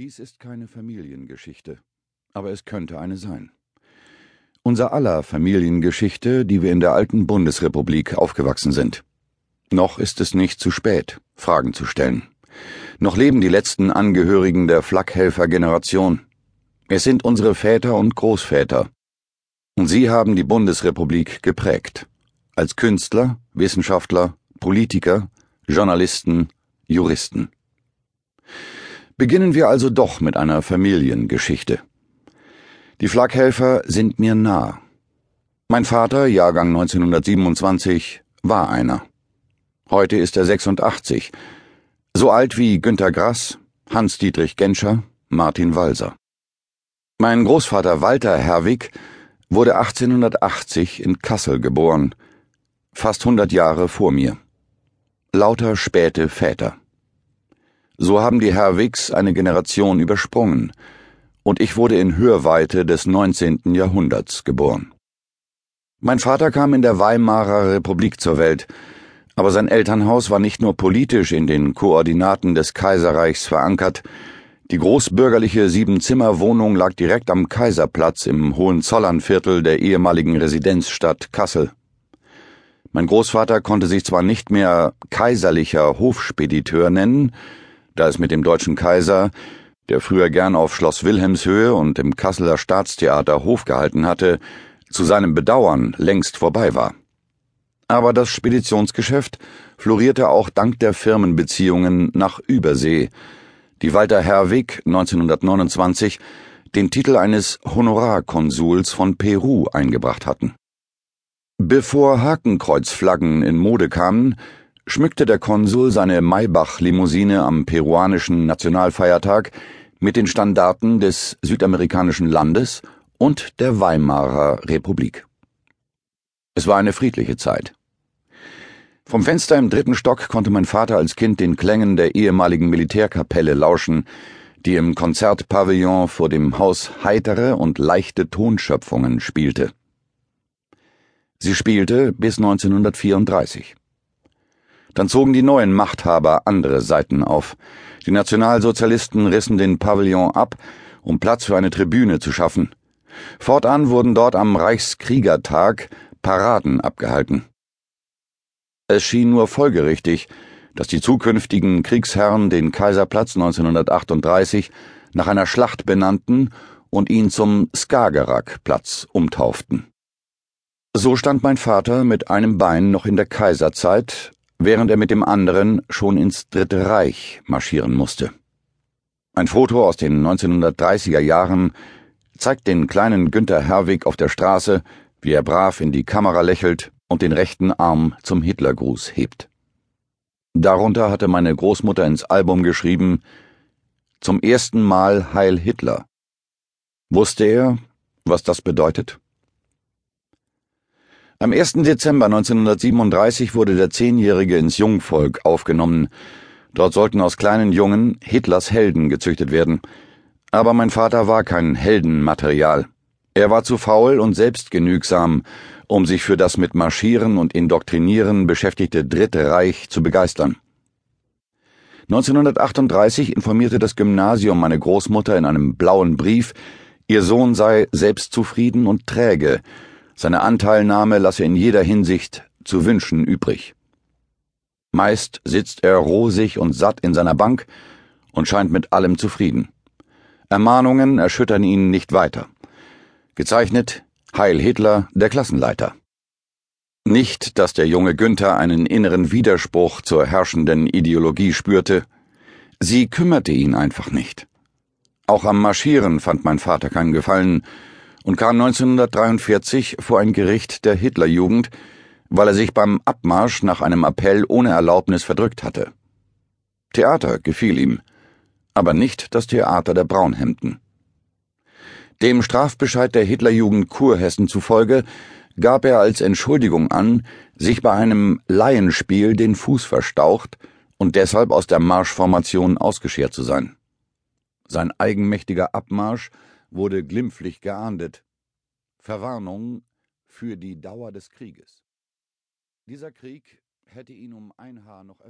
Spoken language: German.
Dies ist keine Familiengeschichte, aber es könnte eine sein. Unser aller Familiengeschichte, die wir in der alten Bundesrepublik aufgewachsen sind. Noch ist es nicht zu spät, Fragen zu stellen. Noch leben die letzten Angehörigen der Flakhelfer-Generation. Es sind unsere Väter und Großväter. Und sie haben die Bundesrepublik geprägt. Als Künstler, Wissenschaftler, Politiker, Journalisten, Juristen. Beginnen wir also doch mit einer Familiengeschichte. Die Flakhelfer sind mir nah. Mein Vater, Jahrgang 1927, war einer. Heute ist er 86, so alt wie Günter Grass, Hans-Dietrich Genscher, Martin Walser. Mein Großvater Walter Herwig wurde 1880 in Kassel geboren, fast 100 Jahre vor mir. Lauter späte Väter. So haben die Herwigs eine Generation übersprungen, und ich wurde in Hörweite des 19. Jahrhunderts geboren. Mein Vater kam in der Weimarer Republik zur Welt, aber sein Elternhaus war nicht nur politisch in den Koordinaten des Kaiserreichs verankert, die großbürgerliche Siebenzimmerwohnung lag direkt am Kaiserplatz im Hohenzollernviertel der ehemaligen Residenzstadt Kassel. Mein Großvater konnte sich zwar nicht mehr kaiserlicher Hofspediteur nennen, da es mit dem deutschen Kaiser, der früher gern auf Schloss Wilhelmshöhe und im Kasseler Staatstheater Hof gehalten hatte, zu seinem Bedauern längst vorbei war. Aber das Speditionsgeschäft florierte auch dank der Firmenbeziehungen nach Übersee, die Walter Herwig 1929 den Titel eines Honorarkonsuls von Peru eingebracht hatten. Bevor Hakenkreuzflaggen in Mode kamen, schmückte der Konsul seine Maybach-Limousine am peruanischen Nationalfeiertag mit den Standarten des südamerikanischen Landes und der Weimarer Republik. Es war eine friedliche Zeit. Vom Fenster im dritten Stock konnte mein Vater als Kind den Klängen der ehemaligen Militärkapelle lauschen, die im Konzertpavillon vor dem Haus heitere und leichte Tonschöpfungen spielte. Sie spielte bis 1934. Dann zogen die neuen Machthaber andere Seiten auf. Die Nationalsozialisten rissen den Pavillon ab, um Platz für eine Tribüne zu schaffen. Fortan wurden dort am Reichskriegertag Paraden abgehalten. Es schien nur folgerichtig, dass die zukünftigen Kriegsherren den Kaiserplatz 1938 nach einer Schlacht benannten und ihn zum Skagerrakplatz umtauften. So stand mein Vater mit einem Bein noch in der Kaiserzeit, während er mit dem anderen schon ins Dritte Reich marschieren musste. Ein Foto aus den 1930er Jahren zeigt den kleinen Günther Herwig auf der Straße, wie er brav in die Kamera lächelt und den rechten Arm zum Hitlergruß hebt. Darunter hatte meine Großmutter ins Album geschrieben Zum ersten Mal Heil Hitler. Wusste er, was das bedeutet? Am 1. Dezember 1937 wurde der Zehnjährige ins Jungvolk aufgenommen. Dort sollten aus kleinen Jungen Hitlers Helden gezüchtet werden. Aber mein Vater war kein Heldenmaterial. Er war zu faul und selbstgenügsam, um sich für das mit Marschieren und Indoktrinieren beschäftigte Dritte Reich zu begeistern. 1938 informierte das Gymnasium meine Großmutter in einem blauen Brief, ihr Sohn sei selbstzufrieden und träge, seine Anteilnahme lasse in jeder Hinsicht zu wünschen übrig. Meist sitzt er rosig und satt in seiner Bank und scheint mit allem zufrieden. Ermahnungen erschüttern ihn nicht weiter. Gezeichnet Heil Hitler, der Klassenleiter. Nicht, dass der junge Günther einen inneren Widerspruch zur herrschenden Ideologie spürte, sie kümmerte ihn einfach nicht. Auch am Marschieren fand mein Vater keinen Gefallen und kam 1943 vor ein Gericht der Hitlerjugend, weil er sich beim Abmarsch nach einem Appell ohne Erlaubnis verdrückt hatte. Theater gefiel ihm, aber nicht das Theater der Braunhemden. Dem Strafbescheid der Hitlerjugend Kurhessen zufolge gab er als Entschuldigung an, sich bei einem Laienspiel den Fuß verstaucht und deshalb aus der Marschformation ausgeschert zu sein. Sein eigenmächtiger Abmarsch wurde glimpflich geahndet. Verwarnung für die Dauer des Krieges. Dieser Krieg hätte ihn um ein Haar noch